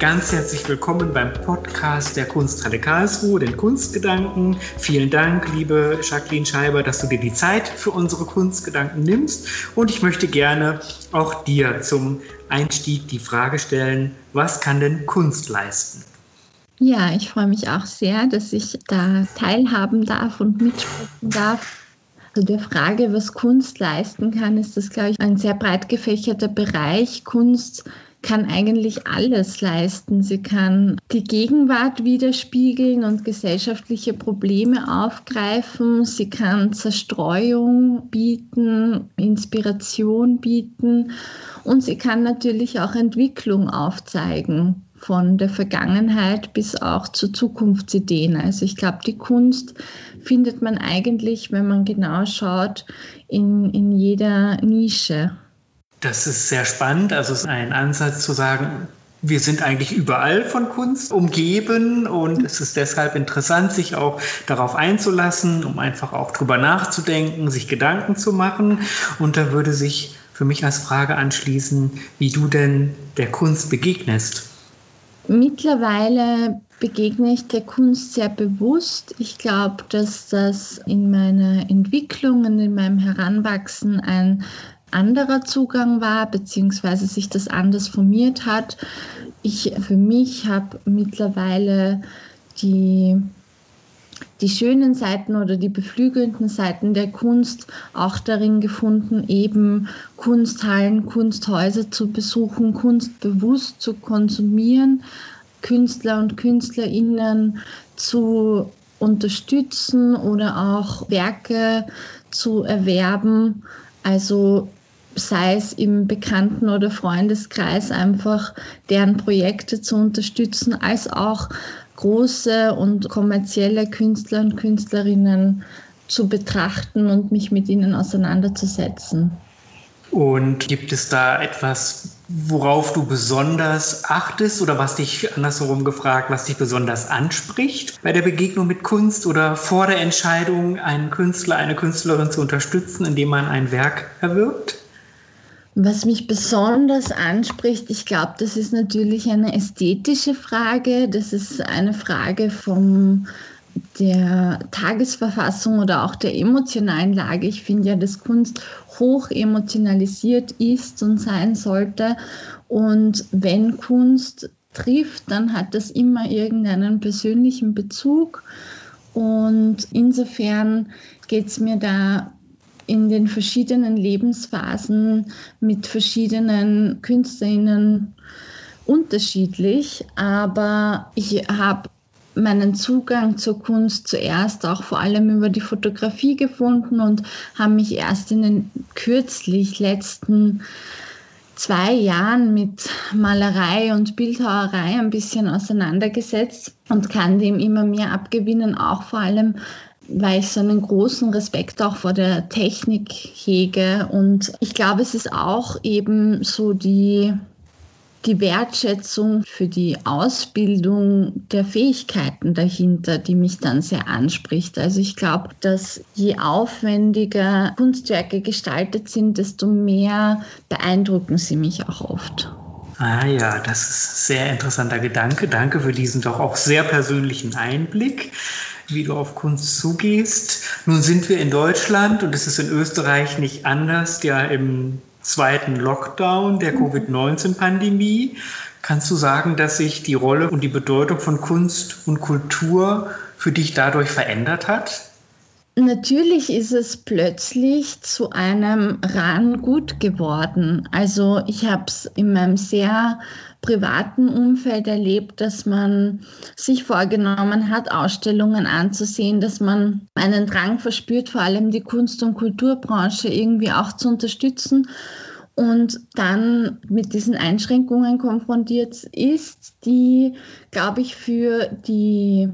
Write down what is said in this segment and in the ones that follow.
Ganz herzlich willkommen beim Podcast der Kunsthalle Karlsruhe, den Kunstgedanken. Vielen Dank, liebe Jacqueline Scheiber, dass du dir die Zeit für unsere Kunstgedanken nimmst. Und ich möchte gerne auch dir zum Einstieg die Frage stellen, was kann denn Kunst leisten? Ja, ich freue mich auch sehr, dass ich da teilhaben darf und mitsprechen darf. Also der Frage, was Kunst leisten kann, ist das, glaube ich, ein sehr breit gefächerter Bereich. Kunst kann eigentlich alles leisten. Sie kann die Gegenwart widerspiegeln und gesellschaftliche Probleme aufgreifen. Sie kann Zerstreuung bieten, Inspiration bieten und sie kann natürlich auch Entwicklung aufzeigen von der Vergangenheit bis auch zu Zukunftsideen. Also ich glaube, die Kunst findet man eigentlich, wenn man genau schaut, in, in jeder Nische. Das ist sehr spannend. Also es ist ein Ansatz zu sagen, wir sind eigentlich überall von Kunst umgeben und es ist deshalb interessant, sich auch darauf einzulassen, um einfach auch drüber nachzudenken, sich Gedanken zu machen. Und da würde sich für mich als Frage anschließen, wie du denn der Kunst begegnest. Mittlerweile begegne ich der Kunst sehr bewusst. Ich glaube, dass das in meiner Entwicklung und in meinem Heranwachsen ein anderer Zugang war, beziehungsweise sich das anders formiert hat. Ich für mich habe mittlerweile die, die schönen Seiten oder die beflügelnden Seiten der Kunst auch darin gefunden, eben Kunsthallen, Kunsthäuser zu besuchen, Kunst bewusst zu konsumieren, Künstler und Künstlerinnen zu unterstützen oder auch Werke zu erwerben. Also sei es im Bekannten- oder Freundeskreis einfach deren Projekte zu unterstützen, als auch große und kommerzielle Künstler und Künstlerinnen zu betrachten und mich mit ihnen auseinanderzusetzen. Und gibt es da etwas, worauf du besonders achtest oder was dich andersherum gefragt, was dich besonders anspricht bei der Begegnung mit Kunst oder vor der Entscheidung, einen Künstler, eine Künstlerin zu unterstützen, indem man ein Werk erwirbt? Was mich besonders anspricht, ich glaube, das ist natürlich eine ästhetische Frage. Das ist eine Frage vom der Tagesverfassung oder auch der emotionalen Lage. Ich finde ja, dass Kunst hoch emotionalisiert ist und sein sollte. Und wenn Kunst trifft, dann hat das immer irgendeinen persönlichen Bezug. Und insofern geht es mir da in den verschiedenen Lebensphasen mit verschiedenen Künstlerinnen unterschiedlich, aber ich habe meinen Zugang zur Kunst zuerst auch vor allem über die Fotografie gefunden und habe mich erst in den kürzlich letzten zwei Jahren mit Malerei und Bildhauerei ein bisschen auseinandergesetzt und kann dem immer mehr abgewinnen, auch vor allem weil ich so einen großen Respekt auch vor der Technik hege. Und ich glaube, es ist auch eben so die, die Wertschätzung für die Ausbildung der Fähigkeiten dahinter, die mich dann sehr anspricht. Also ich glaube, dass je aufwendiger Kunstwerke gestaltet sind, desto mehr beeindrucken sie mich auch oft. Ah ja, das ist ein sehr interessanter Gedanke. Danke für diesen doch auch sehr persönlichen Einblick wie du auf Kunst zugehst. Nun sind wir in Deutschland und es ist in Österreich nicht anders, ja im zweiten Lockdown der Covid-19-Pandemie. Kannst du sagen, dass sich die Rolle und die Bedeutung von Kunst und Kultur für dich dadurch verändert hat? Natürlich ist es plötzlich zu einem ran gut geworden. Also ich habe es in meinem sehr privaten Umfeld erlebt, dass man sich vorgenommen hat, Ausstellungen anzusehen, dass man einen Drang verspürt, vor allem die Kunst- und Kulturbranche irgendwie auch zu unterstützen. und dann mit diesen Einschränkungen konfrontiert ist, die, glaube ich, für die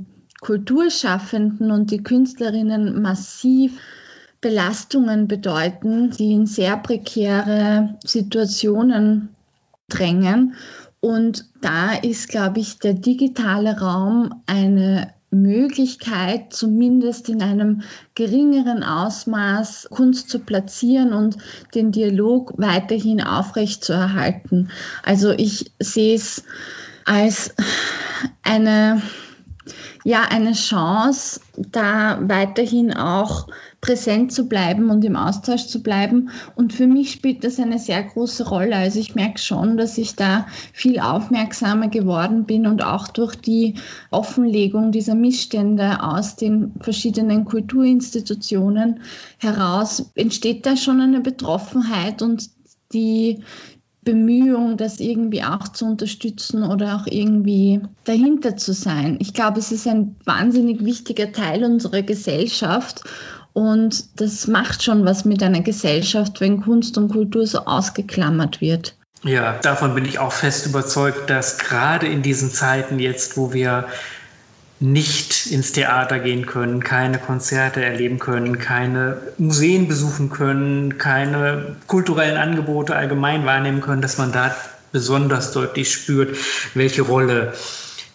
Kulturschaffenden und die Künstlerinnen massiv Belastungen bedeuten, die in sehr prekäre Situationen drängen. Und da ist, glaube ich, der digitale Raum eine Möglichkeit, zumindest in einem geringeren Ausmaß Kunst zu platzieren und den Dialog weiterhin aufrechtzuerhalten. Also ich sehe es als eine, ja, eine Chance, da weiterhin auch präsent zu bleiben und im Austausch zu bleiben. Und für mich spielt das eine sehr große Rolle. Also ich merke schon, dass ich da viel aufmerksamer geworden bin und auch durch die Offenlegung dieser Missstände aus den verschiedenen Kulturinstitutionen heraus entsteht da schon eine Betroffenheit und die Bemühung, das irgendwie auch zu unterstützen oder auch irgendwie dahinter zu sein. Ich glaube, es ist ein wahnsinnig wichtiger Teil unserer Gesellschaft und das macht schon was mit einer Gesellschaft, wenn Kunst und Kultur so ausgeklammert wird. Ja, davon bin ich auch fest überzeugt, dass gerade in diesen Zeiten jetzt, wo wir nicht ins Theater gehen können, keine Konzerte erleben können, keine Museen besuchen können, keine kulturellen Angebote allgemein wahrnehmen können, dass man da besonders deutlich spürt, welche Rolle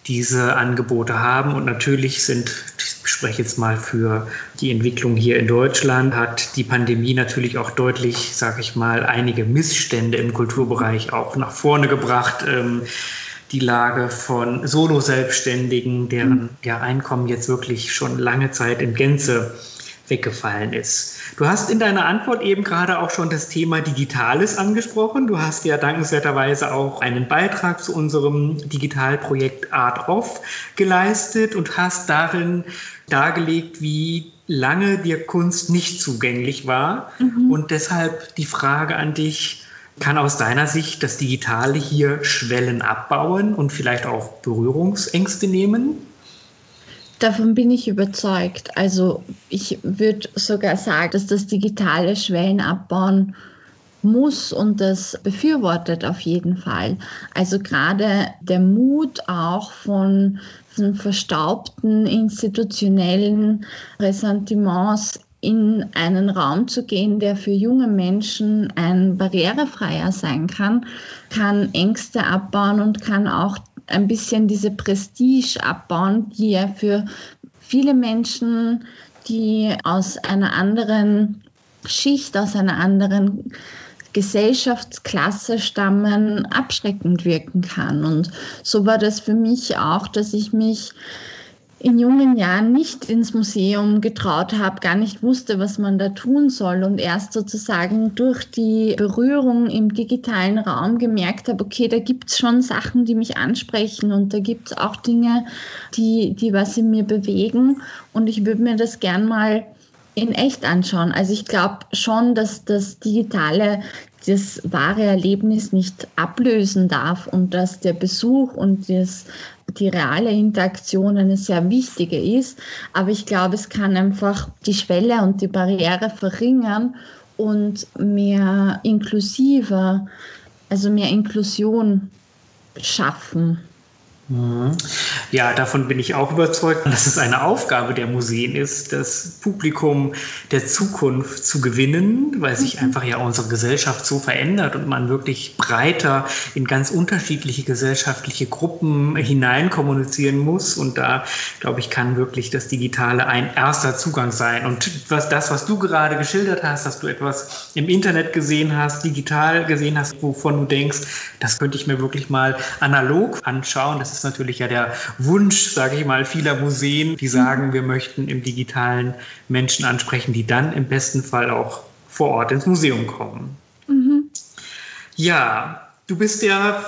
diese Angebote haben. Und natürlich sind, ich spreche jetzt mal für die Entwicklung hier in Deutschland, hat die Pandemie natürlich auch deutlich, sage ich mal, einige Missstände im Kulturbereich auch nach vorne gebracht. Ähm, die Lage von Solo-Selbstständigen, deren ja, Einkommen jetzt wirklich schon lange Zeit in Gänze weggefallen ist. Du hast in deiner Antwort eben gerade auch schon das Thema Digitales angesprochen. Du hast ja dankenswerterweise auch einen Beitrag zu unserem Digitalprojekt Art Off geleistet und hast darin dargelegt, wie lange dir Kunst nicht zugänglich war. Mhm. Und deshalb die Frage an dich, kann aus deiner Sicht das Digitale hier Schwellen abbauen und vielleicht auch Berührungsängste nehmen? Davon bin ich überzeugt. Also ich würde sogar sagen, dass das digitale Schwellen abbauen muss und das befürwortet auf jeden Fall. Also gerade der Mut auch von, verstaubten institutionellen Ressentiments in einen Raum zu gehen, der für junge Menschen ein barrierefreier sein kann, kann Ängste abbauen und kann auch ein bisschen diese Prestige abbauen, die ja für viele Menschen, die aus einer anderen Schicht, aus einer anderen Gesellschaftsklasse stammen, abschreckend wirken kann. Und so war das für mich auch, dass ich mich in jungen Jahren nicht ins Museum getraut habe, gar nicht wusste, was man da tun soll und erst sozusagen durch die Berührung im digitalen Raum gemerkt habe, okay, da gibt es schon Sachen, die mich ansprechen und da gibt es auch Dinge, die, die was in mir bewegen und ich würde mir das gern mal in echt anschauen. Also ich glaube schon, dass das Digitale das wahre Erlebnis nicht ablösen darf und dass der Besuch und das die reale Interaktion eine sehr wichtige ist. Aber ich glaube, es kann einfach die Schwelle und die Barriere verringern und mehr inklusiver, also mehr Inklusion schaffen. Ja, davon bin ich auch überzeugt, dass es eine Aufgabe der Museen ist, das Publikum der Zukunft zu gewinnen, weil sich mhm. einfach ja unsere Gesellschaft so verändert und man wirklich breiter in ganz unterschiedliche gesellschaftliche Gruppen hinein kommunizieren muss. Und da, glaube ich, kann wirklich das Digitale ein erster Zugang sein. Und was das, was du gerade geschildert hast, dass du etwas im Internet gesehen hast, digital gesehen hast, wovon du denkst, das könnte ich mir wirklich mal analog anschauen. Das ist ist natürlich ja der Wunsch, sage ich mal, vieler Museen, die sagen, wir möchten im digitalen Menschen ansprechen, die dann im besten Fall auch vor Ort ins Museum kommen. Mhm. Ja, du bist ja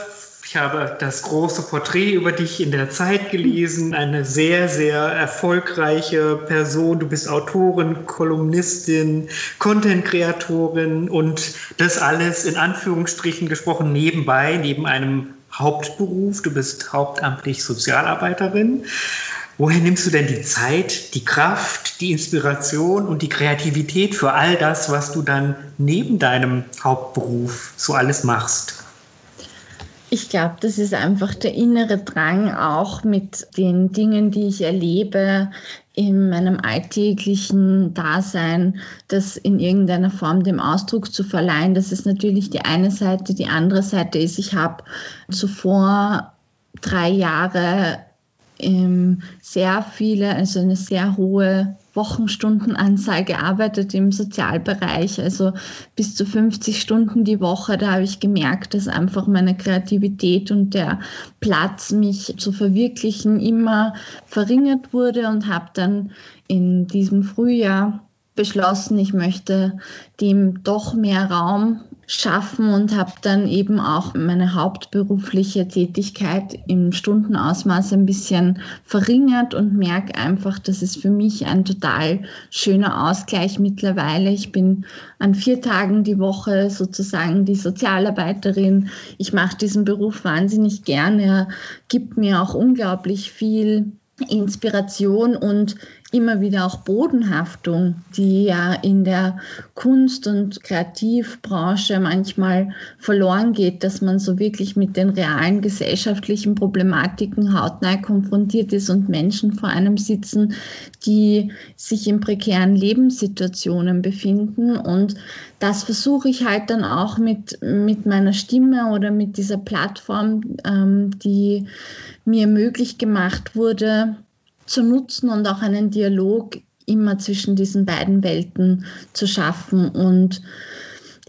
ich habe das große Porträt über dich in der Zeit gelesen. Eine sehr, sehr erfolgreiche Person. Du bist Autorin, Kolumnistin, Content-Kreatorin und das alles in Anführungsstrichen gesprochen nebenbei, neben einem Hauptberuf. Du bist hauptamtlich Sozialarbeiterin. Woher nimmst du denn die Zeit, die Kraft, die Inspiration und die Kreativität für all das, was du dann neben deinem Hauptberuf so alles machst? Ich glaube, das ist einfach der innere Drang, auch mit den Dingen, die ich erlebe, in meinem alltäglichen Dasein, das in irgendeiner Form dem Ausdruck zu verleihen. Das ist natürlich die eine Seite. Die andere Seite ist, ich habe zuvor drei Jahre sehr viele, also eine sehr hohe Wochenstundenanzahl gearbeitet im Sozialbereich, also bis zu 50 Stunden die Woche. Da habe ich gemerkt, dass einfach meine Kreativität und der Platz, mich zu verwirklichen, immer verringert wurde und habe dann in diesem Frühjahr beschlossen, ich möchte dem doch mehr Raum schaffen und habe dann eben auch meine hauptberufliche Tätigkeit im Stundenausmaß ein bisschen verringert und merke einfach, das ist für mich ein total schöner Ausgleich mittlerweile. Ich bin an vier Tagen die Woche sozusagen die Sozialarbeiterin. Ich mache diesen Beruf wahnsinnig gerne. Er gibt mir auch unglaublich viel Inspiration und immer wieder auch Bodenhaftung, die ja in der Kunst- und Kreativbranche manchmal verloren geht, dass man so wirklich mit den realen gesellschaftlichen Problematiken hautnah konfrontiert ist und Menschen vor einem sitzen, die sich in prekären Lebenssituationen befinden. Und das versuche ich halt dann auch mit, mit meiner Stimme oder mit dieser Plattform, ähm, die mir möglich gemacht wurde, zu nutzen und auch einen Dialog immer zwischen diesen beiden Welten zu schaffen. Und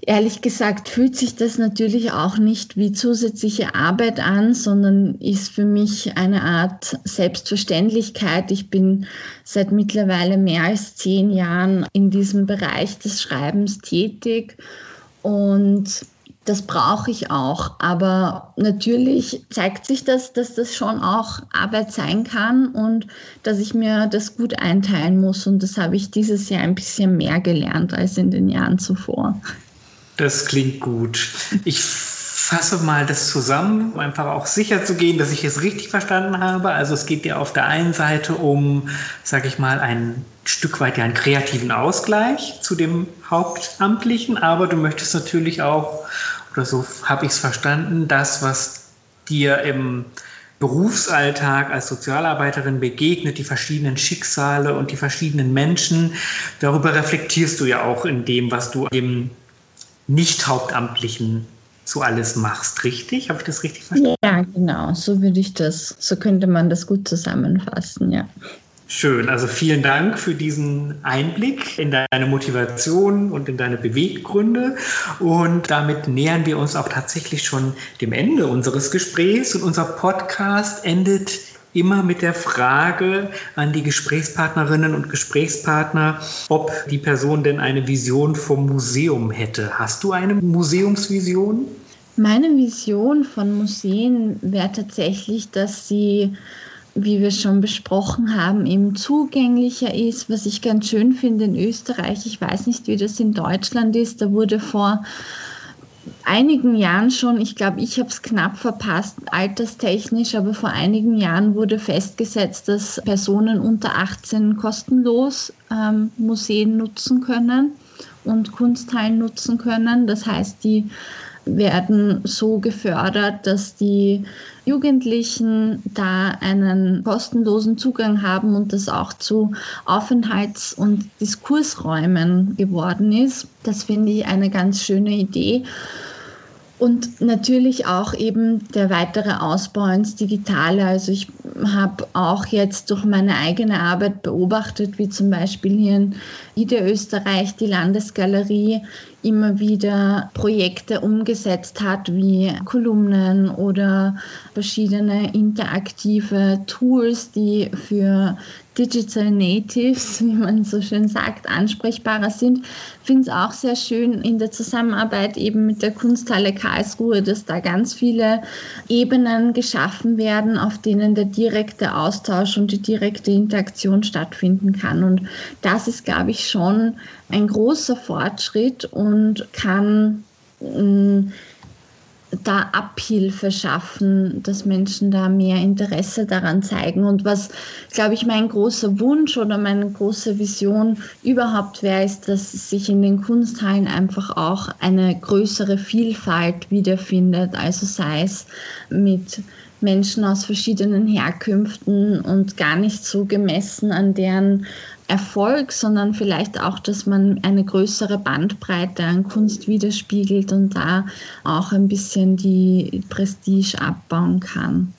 ehrlich gesagt fühlt sich das natürlich auch nicht wie zusätzliche Arbeit an, sondern ist für mich eine Art Selbstverständlichkeit. Ich bin seit mittlerweile mehr als zehn Jahren in diesem Bereich des Schreibens tätig und das brauche ich auch. Aber natürlich zeigt sich das, dass das schon auch Arbeit sein kann und dass ich mir das gut einteilen muss. Und das habe ich dieses Jahr ein bisschen mehr gelernt als in den Jahren zuvor. Das klingt gut. Ich fasse mal das zusammen, um einfach auch sicher zu gehen, dass ich es richtig verstanden habe. Also es geht dir auf der einen Seite um, sage ich mal, ein Stück weit ja einen kreativen Ausgleich zu dem Hauptamtlichen, aber du möchtest natürlich auch, oder so habe ich es verstanden, das, was dir im Berufsalltag als Sozialarbeiterin begegnet, die verschiedenen Schicksale und die verschiedenen Menschen, darüber reflektierst du ja auch in dem, was du dem Nicht-Hauptamtlichen so alles machst, richtig? Habe ich das richtig verstanden? Ja, genau. So würde ich das, so könnte man das gut zusammenfassen, ja. Schön, also vielen Dank für diesen Einblick in deine Motivation und in deine Beweggründe. Und damit nähern wir uns auch tatsächlich schon dem Ende unseres Gesprächs. Und unser Podcast endet immer mit der Frage an die Gesprächspartnerinnen und Gesprächspartner, ob die Person denn eine Vision vom Museum hätte. Hast du eine Museumsvision? Meine Vision von Museen wäre tatsächlich, dass sie wie wir schon besprochen haben, eben zugänglicher ist, was ich ganz schön finde in Österreich. Ich weiß nicht, wie das in Deutschland ist. Da wurde vor einigen Jahren schon, ich glaube, ich habe es knapp verpasst, alterstechnisch, aber vor einigen Jahren wurde festgesetzt, dass Personen unter 18 kostenlos ähm, Museen nutzen können und Kunsthallen nutzen können. Das heißt, die werden so gefördert, dass die Jugendlichen da einen kostenlosen Zugang haben und das auch zu Aufenthalts- und Diskursräumen geworden ist. Das finde ich eine ganz schöne Idee. Und natürlich auch eben der weitere Ausbau ins Digitale. Also ich habe auch jetzt durch meine eigene Arbeit beobachtet, wie zum Beispiel hier in Niederösterreich die Landesgalerie immer wieder Projekte umgesetzt hat, wie Kolumnen oder verschiedene interaktive Tools, die für Digital Natives, wie man so schön sagt, ansprechbarer sind. Finde es auch sehr schön in der Zusammenarbeit eben mit der Kunsthalle Karlsruhe, dass da ganz viele Ebenen geschaffen werden, auf denen der direkte Austausch und die direkte Interaktion stattfinden kann. Und das ist, glaube ich, schon ein großer Fortschritt und kann mm, da Abhilfe schaffen, dass Menschen da mehr Interesse daran zeigen. Und was, glaube ich, mein großer Wunsch oder meine große Vision überhaupt wäre, ist, dass sich in den Kunsthallen einfach auch eine größere Vielfalt wiederfindet. Also sei es mit Menschen aus verschiedenen Herkünften und gar nicht so gemessen an deren Erfolg, sondern vielleicht auch, dass man eine größere Bandbreite an Kunst widerspiegelt und da auch ein bisschen die Prestige abbauen kann.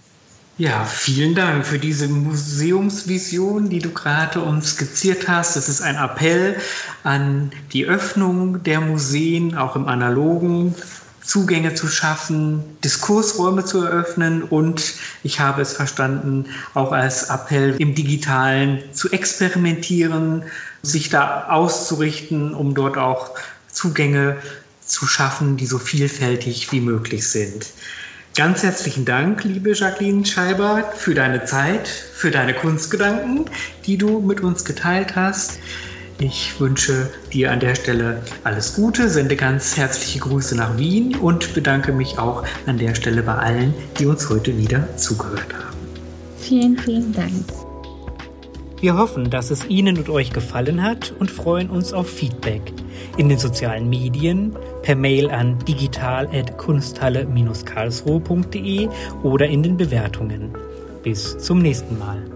Ja, vielen Dank für diese Museumsvision, die du gerade uns skizziert hast. Das ist ein Appell an die Öffnung der Museen, auch im analogen Zugänge zu schaffen, Diskursräume zu eröffnen und ich habe es verstanden, auch als Appell im digitalen zu experimentieren, sich da auszurichten, um dort auch Zugänge zu schaffen, die so vielfältig wie möglich sind. Ganz herzlichen Dank, liebe Jacqueline Scheiber, für deine Zeit, für deine Kunstgedanken, die du mit uns geteilt hast. Ich wünsche dir an der Stelle alles Gute, sende ganz herzliche Grüße nach Wien und bedanke mich auch an der Stelle bei allen, die uns heute wieder zugehört haben. Vielen, vielen Dank. Wir hoffen, dass es Ihnen und euch gefallen hat und freuen uns auf Feedback in den sozialen Medien, per Mail an digital.kunsthalle-karlsruhe.de oder in den Bewertungen. Bis zum nächsten Mal.